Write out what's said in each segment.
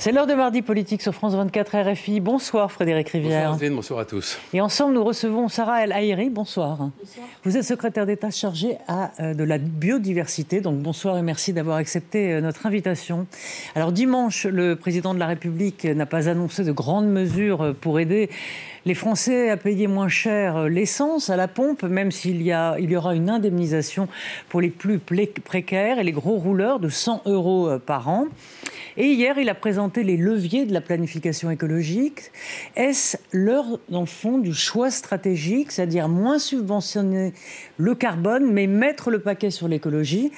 C'est l'heure de mardi politique sur France 24 RFI. Bonsoir Frédéric Rivière. Bonsoir bonsoir à tous. Et ensemble, nous recevons Sarah El Haïri. Bonsoir. bonsoir. Vous êtes secrétaire d'État chargée à, euh, de la biodiversité. Donc bonsoir et merci d'avoir accepté euh, notre invitation. Alors dimanche, le président de la République n'a pas annoncé de grandes mesures pour aider les Français à payer moins cher l'essence à la pompe, même s'il y, a, il y aura une indemnisation pour les plus précaires et les gros rouleurs de 100 euros euh, par an. Et hier, il a présenté les leviers de la planification écologique. Est-ce l'heure, dans le fond, du choix stratégique, c'est-à-dire moins subventionner le carbone, mais mettre le paquet sur l'écologie?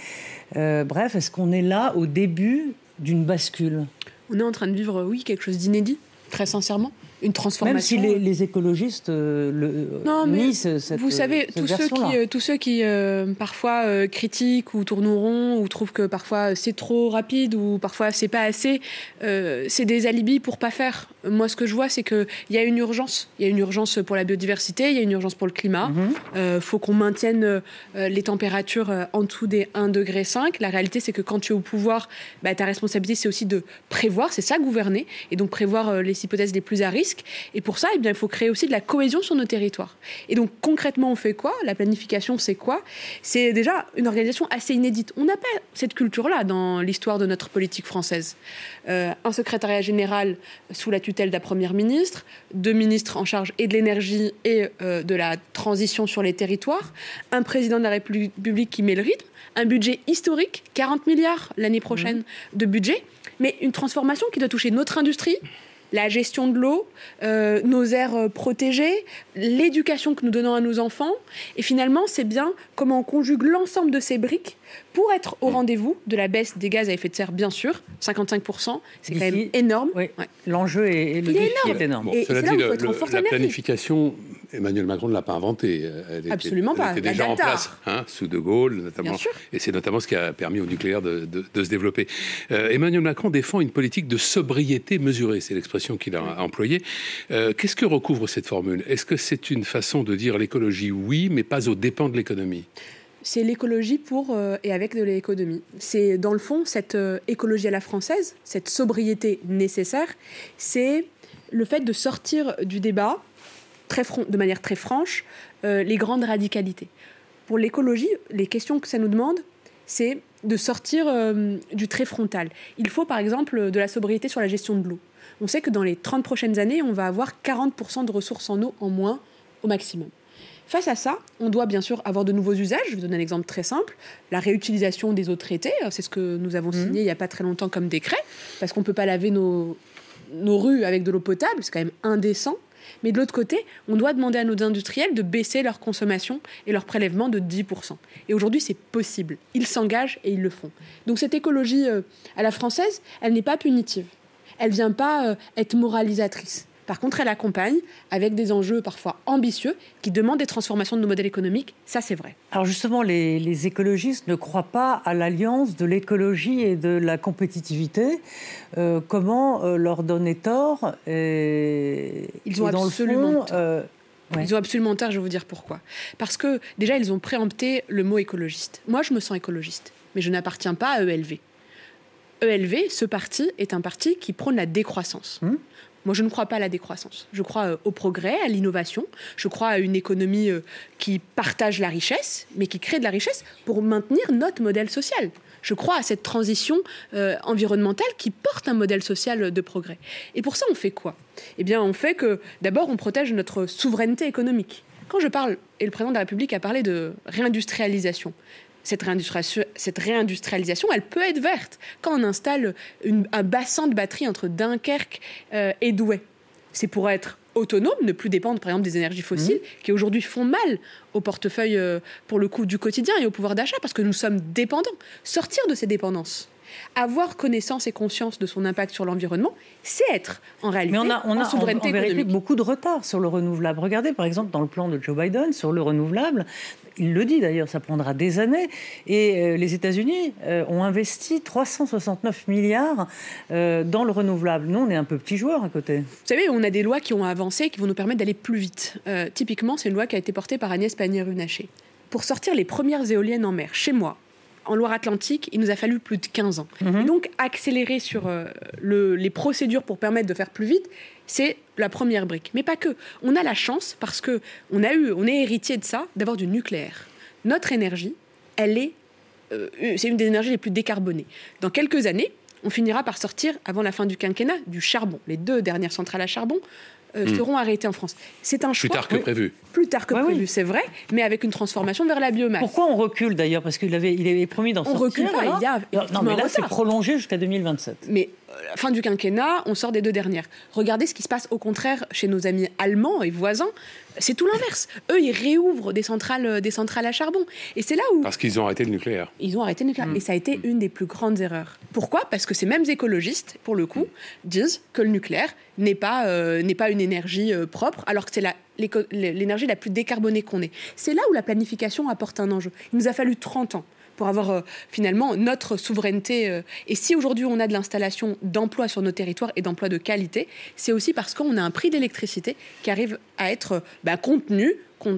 Euh, Bref, est-ce qu'on est là au début d'une bascule? On est en train de vivre, oui, quelque chose d'inédit, très sincèrement une transformation. Même si les, écologistes euh, le, non, mais cette, Vous savez, tous, ceux qui, euh, tous ceux qui euh, parfois critiquent ou tournent rond ou trouvent que parfois c'est trop rapide ou parfois c'est pas assez, c'est des alibis pour pas faire. Moi, ce que je vois, c'est qu'il y a une urgence. Il y a une urgence pour la biodiversité, il y a une urgence pour le climat. Il mhm. faut qu'on maintienne les températures en dessous des 1,5 degré. La réalité, c'est que quand tu es au pouvoir, bah, ta responsabilité, c'est aussi de prévoir, c'est ça, gouverner, et donc prévoir les hypothèses les plus à risque et pour ça, eh bien, il faut créer aussi de la cohésion sur nos territoires. Et donc concrètement, on fait quoi? La planification, c'est quoi? C'est déjà une organisation assez inédite. On n'a pas cette culture-là dans l'histoire de notre politique française. Euh, un secrétariat général sous la tutelle d'un Premier ministre, deux ministres en charge et de l'énergie et euh, de la transition sur les territoires, un président de la République qui met le rythme, un budget historique, 40 milliards l'année prochaine mmh. de budget, mais une transformation qui doit toucher notre industrie, la gestion de l'eau, euh, nos aires euh, protégées, l'éducation que nous donnons à nos enfants. Et finalement, c'est bien comment on conjugue l'ensemble de ces briques pour être au rendez-vous de la baisse des gaz à effet de serre, bien sûr, 55%, c'est quand même énorme. L'enjeu est, le est énorme. et cela dit, la planification, Emmanuel Macron ne l'a pas inventée. Elle Absolument pas. Elle était déjà en place, hein, sous De Gaulle notamment. Et c'est notamment ce qui a permis au nucléaire de, se développer. Euh, Emmanuel Macron défend une politique de sobriété mesurée, c'est l'expression qu'il a employée. Euh, qu'est-ce que recouvre cette formule? Est-ce que c'est une façon de dire l'écologie oui, mais pas aux dépens de l'économie? C'est l'écologie pour euh, et avec de l'économie. C'est dans le fond cette euh, écologie à la française, cette sobriété nécessaire, c'est le fait de sortir du débat très de manière très franche euh, les grandes radicalités. Pour l'écologie, les questions que ça nous demande, c'est de sortir du très frontal. Il faut par exemple de la sobriété sur la gestion de l'eau. On sait que dans les 30 prochaines années, on va avoir 40% de ressources en eau en moins au maximum. Face à ça, on doit bien sûr avoir de nouveaux usages. Je vais donner un exemple très simple. La réutilisation des eaux traitées, c'est ce que nous avons signé mhm. il n'y a pas très longtemps comme décret, parce qu'on ne peut pas laver nos, nos rues avec de l'eau potable, c'est quand même indécent. Mais de l'autre côté, on doit demander à nos industriels de baisser leur consommation et leur prélèvement de 10%. Et aujourd'hui, c'est possible. Ils s'engagent et ils le font. Donc cette écologie euh, à la française, elle n'est pas punitive. Elle ne vient pas euh, être moralisatrice. Par contre, elle accompagne avec des enjeux parfois ambitieux qui demandent des transformations de nos modèles économiques. Ça, c'est vrai. Alors justement, les, écologistes ne croient pas à l'alliance de l'écologie et de la compétitivité. Euh, comment euh, leur donner tort Ils ont absolument tort. Euh, ils ont absolument tort, je vais vous dire pourquoi. Parce que déjà, ils ont préempté le mot écologiste. Moi, je me sens écologiste, mais je n'appartiens pas à ELV. ELV, ce parti, est un parti qui prône la décroissance. Hum moi, je ne crois pas à la décroissance. Je crois euh, au progrès, à l'innovation. Je crois à une économie euh, qui partage la richesse, mais qui crée de la richesse pour maintenir notre modèle social. Je crois à cette transition euh, environnementale qui porte un modèle social de progrès. Et pour ça, on fait quoi? Eh bien, on fait que d'abord, on protège notre souveraineté économique. Quand je parle, et le président de la République a parlé de réindustrialisation, cette, réindustrialisation, elle peut être verte quand on installe un bassin de batterie entre Dunkerque euh, et Douai. C'est pour être autonome, ne plus dépendre par exemple des énergies fossiles mmh. qui aujourd'hui font mal au portefeuille euh, pour le coût du quotidien et au pouvoir d'achat parce que nous sommes dépendants. Sortir de ces dépendances. Avoir connaissance et conscience de son impact sur l'environnement, c'est être en réalité Mais on a, on a en, vérité beaucoup de retard sur le renouvelable. Regardez par exemple dans le plan de Joe Biden sur le renouvelable, il le dit d'ailleurs, ça prendra des années. Et euh, les États-Unis euh, ont investi 369 milliards euh, dans le renouvelable. Nous, on est un peu petit joueur à côté. Vous savez, on a des lois qui ont avancé qui vont nous permettre d'aller plus vite. typiquement, c'est une loi qui a été portée par Agnès Pannier-Runacher. Pour sortir les premières éoliennes en mer, chez moi, en Loire-Atlantique, il nous a fallu plus de 15 ans. Mhm. donc, accélérer sur les procédures pour permettre de faire plus vite, c'est la première brique. Mais pas que. On a la chance, parce que on, a eu, on est héritier de ça, d'avoir du nucléaire. Notre énergie, elle est. Euh, c'est une des énergies les plus décarbonées. Dans quelques années, on finira par sortir, avant la fin du quinquennat, du charbon. Les deux dernières centrales à charbon euh, hmm. seront arrêtées en France. C'est un choix. Plus tard que prévu. Plus tard que prévu, c'est vrai, mais avec une transformation vers la biomasse. Pourquoi on recule d'ailleurs? Parce qu'il avait, il avait promis d'en sortir. On recule pas, il y a. Non, mais là, c'est prolongé jusqu'à 2027. Mais fin du quinquennat, on sort des deux dernières. Regardez ce qui se passe au contraire chez nos amis allemands et voisins. C'est tout l'inverse. Eux, ils réouvrent des centrales, euh, des centrales à charbon. Et c'est là où... Parce qu'ils ont arrêté le nucléaire. Ils ont arrêté le nucléaire. Mm. Et ça a été une des plus grandes erreurs. Pourquoi? Parce que ces mêmes écologistes, pour le coup, disent que le nucléaire n'est pas, euh, n'est pas une énergie euh, propre, alors que c'est l'énergie la plus décarbonée qu'on ait. C'est là où la planification apporte un enjeu. Il nous a fallu 30 ans pour avoir euh, finalement notre souveraineté. Euh. Et si aujourd'hui on a de l'installation d'emplois sur nos territoires et d'emplois de qualité, c'est aussi parce qu'on a un prix d'électricité qui arrive à être bah, contenu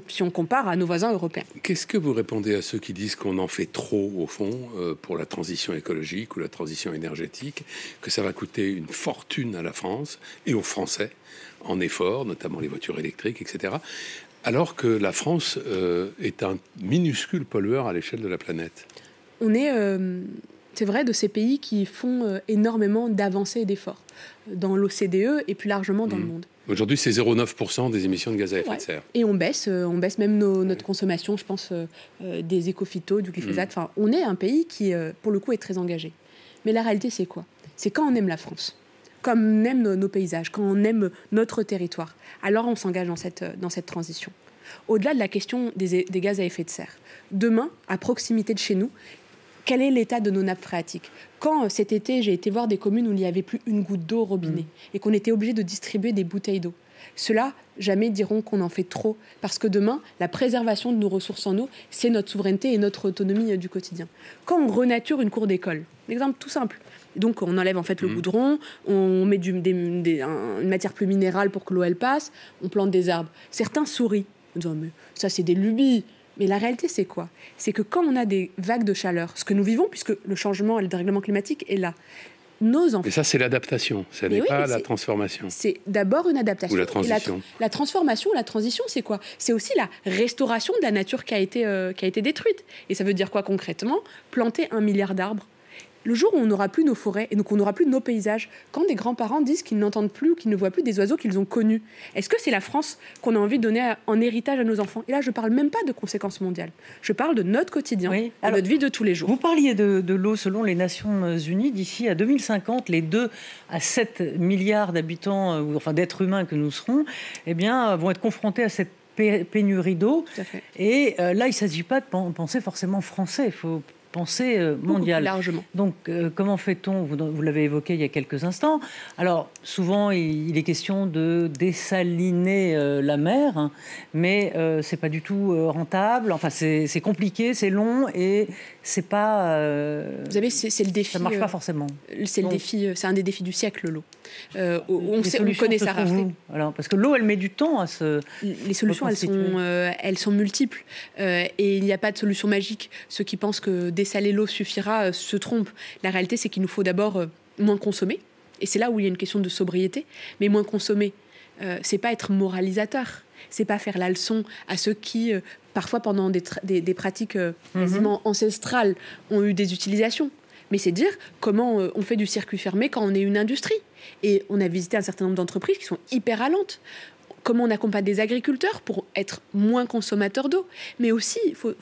si on compare à nos voisins européens. Qu'est-ce que vous répondez à ceux qui disent qu'on en fait trop, au fond, euh, pour la transition écologique ou la transition énergétique, que ça va coûter une fortune à la France et aux Français? En efforts, notamment les voitures électriques, etc alors que la France euh, est un minuscule pollueur à l'échelle de la planète. On est, euh, c'est vrai, de ces pays qui font euh, énormément d'avancées et d'efforts dans l'OCDE et plus largement dans le mmh. monde. Aujourd'hui, c'est 0,9% des émissions de gaz à effet de serre. Et on baisse, on baisse même notre consommation, je pense, des écophytos, du glyphosate. Mmh. Enfin, on est un pays qui, pour le coup, est très engagé. Mais la réalité, c'est quoi? C'est quand on aime la France, comme on aime nos, paysages, quand on aime notre territoire, alors on s'engage dans cette, dans cette transition. Au-delà de la question des, gaz à effet de serre, demain, à proximité de chez nous, quel est l'état de nos nappes phréatiques? Quand euh, cet été, j'ai été voir des communes où il n'y avait plus une goutte d'eau au robinet mmh. et qu'on était obligé de distribuer des bouteilles d'eau, ceux-là, jamais diront qu'on en fait trop, parce que demain, la préservation de nos ressources en eau, c'est notre souveraineté et notre autonomie euh, du quotidien. Quand on renature une cour d'école, exemple tout simple, donc on enlève en fait le mmh. goudron, on met une matière plus minérale pour que l'eau elle passe, on plante des arbres. Certains sourient en disant mais ça c'est des lubies. Mais la réalité c'est quoi? C'est que quand on a des vagues de chaleur, ce que nous vivons puisque le changement et le dérèglement climatique est là, nos enfants. Mais ça, c'est l'adaptation, ça n'est pas la transformation. C'est d'abord une adaptation. Ou la transition. la, transformation, la transition, c'est quoi? C'est aussi la restauration de la nature qui a, été, euh, qui a été détruite. Et ça veut dire quoi concrètement? Planter un milliard d'arbres le jour où on n'aura plus nos forêts et donc on n'aura plus nos paysages, quand des grands-parents disent qu'ils n'entendent plus qu'ils ne voient plus des oiseaux qu'ils ont connus, est-ce que c'est la France qu'on a envie de donner en héritage à nos enfants? Et là, je ne parle même pas de conséquences mondiales. Je parle de notre quotidien, de notre vie de tous les jours. Vous parliez de, l'eau selon les Nations Unies. D'ici à 2050, les 2 à 7 milliards d'habitants, euh, ou enfin d'êtres humains que nous serons, eh bien, vont être confrontés à cette pénurie d'eau. Et euh, là, il ne s'agit pas de penser forcément français. Il faut pensée euh, mondiale. largement. Donc, euh, comment fait-on? Vous, l'avez évoqué il y a quelques instants. Alors, souvent, il, est question de dessaliner euh, la mer, hein, mais ce c'est pas du tout rentable. Enfin, c'est compliqué, c'est long et c'est pas. Vous savez, c'est le défi. Ça marche pas forcément. C'est le défi. C'est un des défis du siècle, l'eau. on, sait, on connaît sa rareté. Alors, parce que l'eau, elle met du temps à se. Les solutions, elles sont, elles sont multiples et il n'y a pas de solution magique. Ceux qui pensent que dessaler l'eau suffira euh, se trompent. La réalité, c'est qu'il nous faut d'abord euh, moins consommer. Et c'est là où il y a une question de sobriété. Mais moins consommer, euh, c'est pas être moralisateur. C'est pas faire la leçon à ceux qui, parfois pendant des, des, pratiques mhm. quasiment ancestrales, ont eu des utilisations. Mais c'est dire comment on fait du circuit fermé quand on est une industrie. Et on a visité un certain nombre d'entreprises qui sont hyper allantes comment on accompagne des agriculteurs pour être moins consommateurs d'eau. Mais aussi, il faut,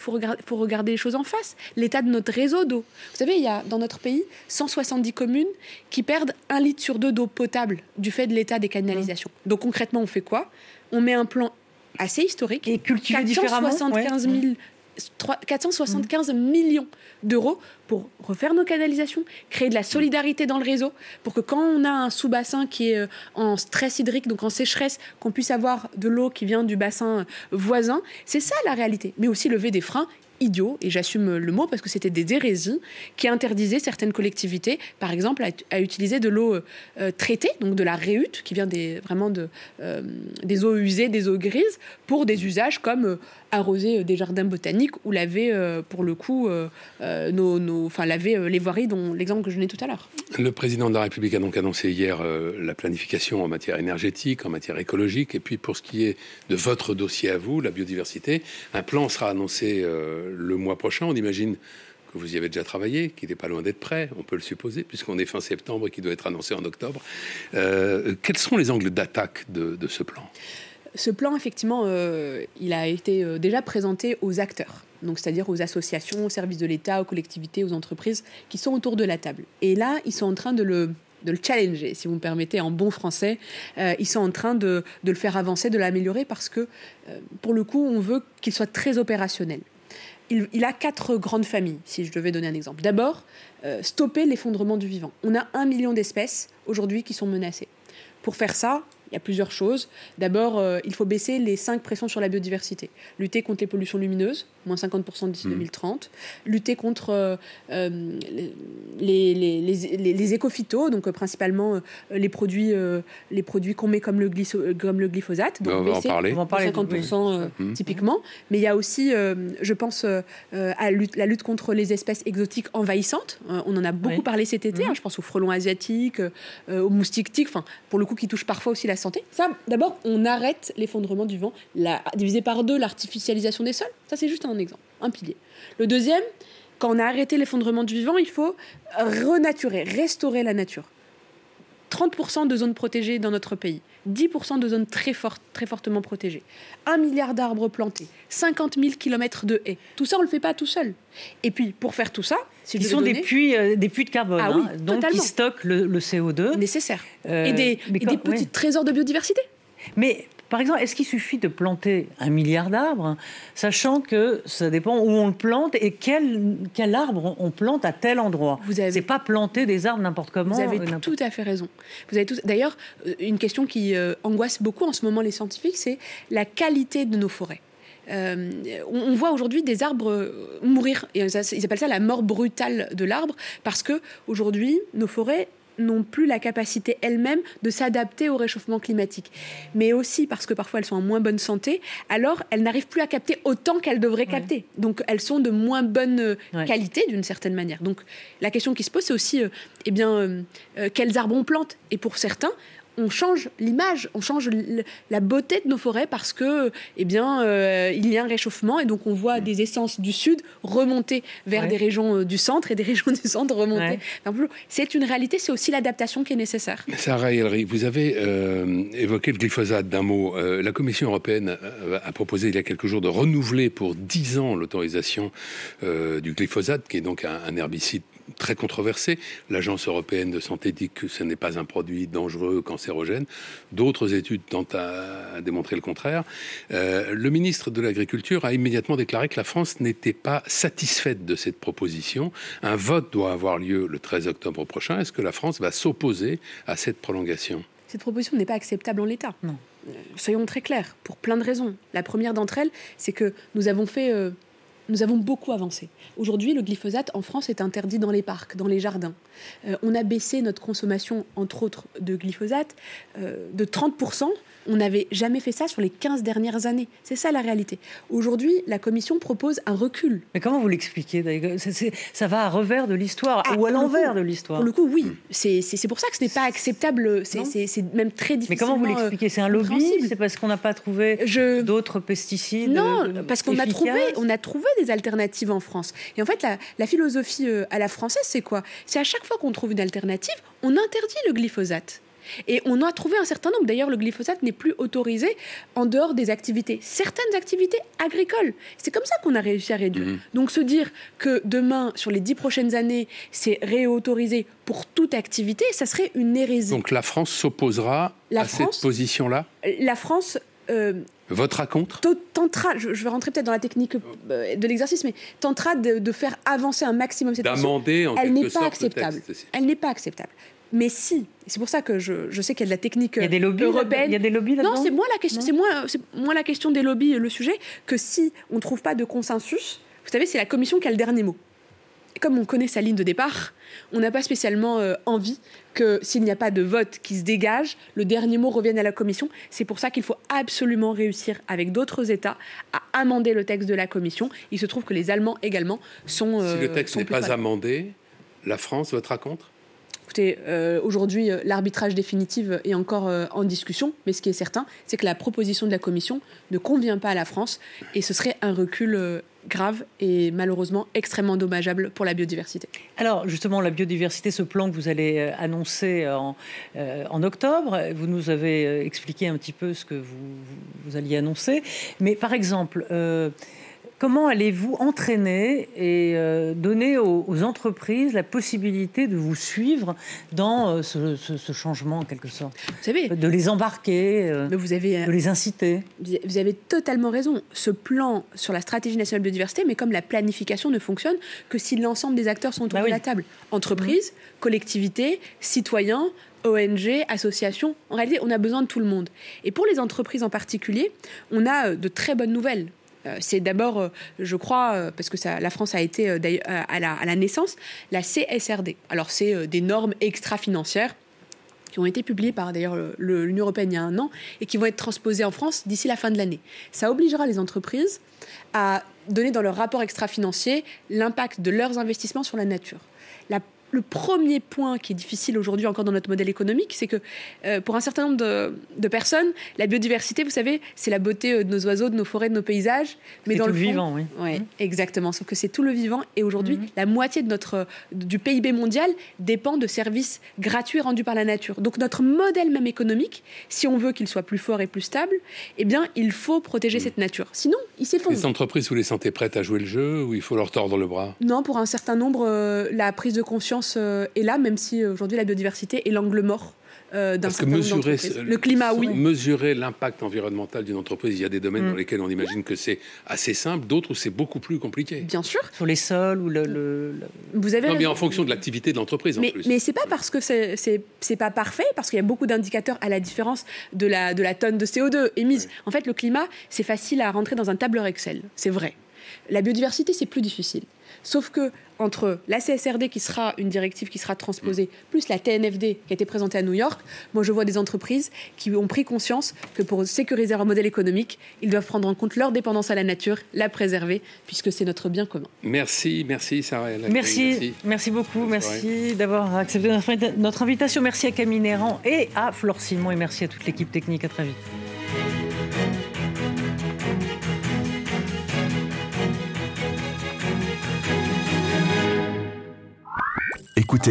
regarder, les choses en face. L'état de notre réseau d'eau. Vous savez, il y a dans notre pays 170 communes qui perdent un litre sur deux d'eau potable du fait de l'état des canalisations. Mmh. Donc concrètement, on fait quoi? On met un plan assez historique. Et cultivé 475 000 475 millions d'euros pour refaire nos canalisations, créer de la solidarité dans le réseau, pour que quand on a un sous-bassin qui est euh, en stress hydrique, donc en sécheresse, qu'on puisse avoir de l'eau qui vient du bassin voisin. C'est ça la réalité. Mais aussi lever des freins idiots, et j'assume le mot parce que c'était des hérésies, qui interdisaient certaines collectivités, par exemple, à, utiliser de l'eau euh, traitée, donc de la réhute, qui vient des, vraiment de, euh, des eaux usées, des eaux grises, pour des usages comme euh, arroser des jardins botaniques ou laver, pour le coup, nos, nos, enfin, laver les voiries, dont l'exemple que je donnais tout à l'heure. Le président de la République a donc annoncé hier la planification en matière énergétique, en matière écologique, et puis pour ce qui est de votre dossier à vous, la biodiversité, un plan sera annoncé le mois prochain. On imagine que vous y avez déjà travaillé, qu'il n'est pas loin d'être prêt, on peut le supposer, puisqu'on est fin septembre et qu'il doit être annoncé en octobre. Euh, quels sont les angles d'attaque de, ce plan? Ce plan, effectivement, euh, il a été euh, déjà présenté aux acteurs, donc c'est-à-dire aux associations, aux services de l'État, aux collectivités, aux entreprises qui sont autour de la table. Et là, ils sont en train de le challenger, si vous me permettez, en bon français. ils sont en train de, le faire avancer, de l'améliorer, parce que, pour le coup, on veut qu'il soit très opérationnel il, a quatre grandes familles, si je devais donner un exemple. D'abord, euh, stopper l'effondrement du vivant. On a un million d'espèces aujourd'hui qui sont menacées. Pour faire ça, il y a plusieurs choses. D'abord, euh, il faut baisser les cinq pressions sur la biodiversité. Lutter contre les pollutions lumineuses, moins 50% d'ici 2030. Mmh. Lutter contre euh, euh, les, les, les, écophytos, donc principalement les produits, les produits qu'on met comme le, comme le glyphosate. Donc, on, va en parler. 50% mmh. typiquement. Mais il y a aussi, je pense, à la lutte contre les espèces exotiques envahissantes. on en a beaucoup parlé cet été. Mmh. Hein, je pense aux frelons asiatiques, aux moustiques tiques, enfin, pour le coup, qui touchent parfois aussi la santé. Ça, d'abord, on arrête l'effondrement du vent, la, diviser par deux l'artificialisation des sols. Ça, c'est juste un exemple, un pilier. Le deuxième, quand on a arrêté l'effondrement du vivant, il faut renaturer, restaurer la nature. 30% de zones protégées dans notre pays, 10% de zones très, fortes, très fortement protégées, 1 milliard d'arbres plantés, 50 000 kilomètres de haies. Tout ça, on ne le fait pas tout seul. Et puis, pour faire tout ça, si Ils sont des, puits, euh, des puits de carbone, ah hein, donc qui stockent le, CO2. Nécessaire. Euh, et des, petits trésors de biodiversité. Mais par exemple, est-ce qu'il suffit de planter un milliard d'arbres, sachant que ça dépend où on le plante et quel, quel arbre on plante à tel endroit? Vous avez... C'est pas planter des arbres n'importe comment. Vous avez tout à fait raison. Vous avez tout... D'ailleurs, euh, une question qui euh, angoisse beaucoup en ce moment les scientifiques, c'est la qualité de nos forêts. Euh, on, voit aujourd'hui des arbres mourir. Et ils appellent ça la mort brutale de l'arbre parce que aujourd'hui, nos forêts n'ont plus la capacité elles-mêmes de s'adapter au réchauffement climatique. Mais aussi parce que parfois elles sont en moins bonne santé, alors elles n'arrivent plus à capter autant qu'elles devraient capter. Donc elles sont de moins bonne euh, qualité d'une certaine manière. Donc la question qui se pose, c'est aussi, euh, eh bien, euh, quels arbres on plante Et pour certains, on change l'image, on change la beauté de nos forêts parce que, eh bien, euh, il y a un réchauffement et donc on voit des essences du sud remonter vers des régions euh, du centre et des régions du centre remonter. C'est une réalité, c'est aussi l'adaptation qui est nécessaire. Sarah Elry, vous avez euh, évoqué le glyphosate d'un mot. la Commission européenne a proposé il y a quelques jours de renouveler pour 10 ans l'autorisation du glyphosate, qui est donc un herbicide très controversé. L'Agence européenne de santé dit que ce n'est pas un produit dangereux, cancérogène. D'autres études tentent à, démontrer le contraire. Euh, le ministre de l'Agriculture a immédiatement déclaré que la France n'était pas satisfaite de cette proposition. Un vote doit avoir lieu le 13 octobre prochain. Est-ce que la France va s'opposer à cette prolongation? Cette proposition n'est pas acceptable en l'état. Non. Euh, soyons très clairs, pour plein de raisons. La première d'entre elles, c'est que nous avons fait... Euh, nous avons beaucoup avancé. Aujourd'hui, le glyphosate en France est interdit dans les parcs, dans les jardins. Euh, on a baissé notre consommation, entre autres, de glyphosate euh, de 30% on n'avait jamais fait ça sur les 15 dernières années. C'est ça la réalité. Aujourd'hui, la Commission propose un recul. Mais comment vous l'expliquez Ça va à revers de l'histoire ah, ou à l'envers de l'histoire Pour le coup, oui. C'est pour ça que ce n'est pas acceptable. C'est même très difficile. Mais comment vous l'expliquez? C'est un lobby? C'est parce qu'on n'a pas trouvé d'autres pesticides Non, parce qu'on a trouvé, on a trouvé des alternatives en France. Et en fait, la, la philosophie euh, à la française, c'est quoi? C'est à chaque fois qu'on trouve une alternative, on interdit le glyphosate. Et on a trouvé un certain nombre. D'ailleurs, le glyphosate n'est plus autorisé en dehors des activités, certaines activités agricoles. C'est comme ça qu'on a réussi à réduire. Mhm. Donc se dire que demain, sur les dix prochaines années, c'est réautorisé pour toute activité, ça serait une hérésie. Donc la France s'opposera à cette position-là? La France Votera contre Tentera, je, vais rentrer peut-être dans la technique de l'exercice, mais tentera de, faire avancer un maximum cette D'amender en Elle n'est pas acceptable. Elle n'est pas acceptable. Mais si, c'est pour ça que je, je sais qu'il y a de la technique il y a des lobbies européenne. Il y a des lobbies là-dedans Non, c'est moins la question. C'est moins, moins la question des lobbies le sujet que si on ne trouve pas de consensus. Vous savez, c'est la Commission qui a le dernier mot. Comme on connaît sa ligne de départ, on n'a pas spécialement euh, envie que s'il n'y a pas de vote qui se dégage, le dernier mot revienne à la Commission. C'est pour ça qu'il faut absolument réussir avec d'autres États à amender le texte de la Commission. Il se trouve que les Allemands également sont. si le euh, texte n'est pas amendé, la France votera contre? Écoutez, euh, aujourd'hui, euh, l'arbitrage définitif est encore euh, en discussion, mais ce qui est certain, c'est que la proposition de la Commission ne convient pas à la France et ce serait un recul grave et malheureusement extrêmement dommageable pour la biodiversité. Alors justement, la biodiversité, ce plan que vous allez annoncer en, octobre, vous nous avez expliqué un petit peu ce que vous alliez annoncer, mais par exemple... Comment allez-vous entraîner et euh, donner aux, entreprises la possibilité de vous suivre dans euh, ce, changement en quelque sorte? Vous savez, de les embarquer, euh, vous avez, de les inciter. Vous avez totalement raison. Ce plan sur la stratégie nationale de biodiversité, mais comme la planification ne fonctionne que si l'ensemble des acteurs sont autour bah de la table, entreprises, mmh. collectivités, citoyens, ONG, associations. En réalité, on a besoin de tout le monde. Et pour les entreprises en particulier, on a de très bonnes nouvelles. Euh, c'est d'abord, euh, je crois, euh, parce que la France a été à la, naissance, la CSRD. Alors, c'est des normes extra-financières qui ont été publiées par d'ailleurs l'Union européenne il y a un an et qui vont être transposées en France d'ici la fin de l'année. Ça obligera les entreprises à donner dans leur rapport extra-financier l'impact de leurs investissements sur la nature. La le premier point qui est difficile aujourd'hui encore dans notre modèle économique, c'est que euh, pour un certain nombre de, personnes, la biodiversité, vous savez, c'est la beauté euh, de nos oiseaux, de nos forêts, de nos paysages. Mais dans tout le, vivant, oui. Ouais, mmh. exactement. Sauf que c'est tout le vivant. Et aujourd'hui, mmh. la moitié de notre, du PIB mondial dépend de services gratuits rendus par la nature. Donc notre modèle même économique, si on veut qu'il soit plus fort et plus stable, eh bien, il faut protéger mmh. cette nature. Sinon, il s'effondre. Les entreprises, vous les sentez prêtes à jouer le jeu ou il faut leur tordre le bras? Non, pour un certain nombre, euh, la prise de conscience euh, est là, même si euh, aujourd'hui la biodiversité est l'angle mort euh, d'un certain mesurer, Le climat, oui. Mesurer l'impact environnemental d'une entreprise, il y a des domaines dans mm. lesquels on imagine que c'est assez simple, d'autres où c'est beaucoup plus compliqué. Bien sûr. Sur les sols ou le. Vous avez. Non, mais en fonction de l'activité de l'entreprise. Mais, en plus. mais c'est pas parce que c'est pas parfait, parce qu'il y a beaucoup d'indicateurs à la différence de la, de la tonne de CO2 émise. En fait, le climat, c'est facile à rentrer dans un tableur Excel. C'est vrai. La biodiversité, c'est plus difficile. Sauf que entre la CSRD qui sera une directive qui sera transposée, plus la TNFD qui a été présentée à New York, moi je vois des entreprises qui ont pris conscience que pour sécuriser leur modèle économique, ils doivent prendre en compte leur dépendance à la nature, la préserver, puisque c'est notre bien commun. Merci, merci Sarah. Merci, merci, beaucoup, merci d'avoir accepté notre invitation. Merci à Camille Néran et à Flore Simon et merci à toute l'équipe technique. À très vite. Écoutez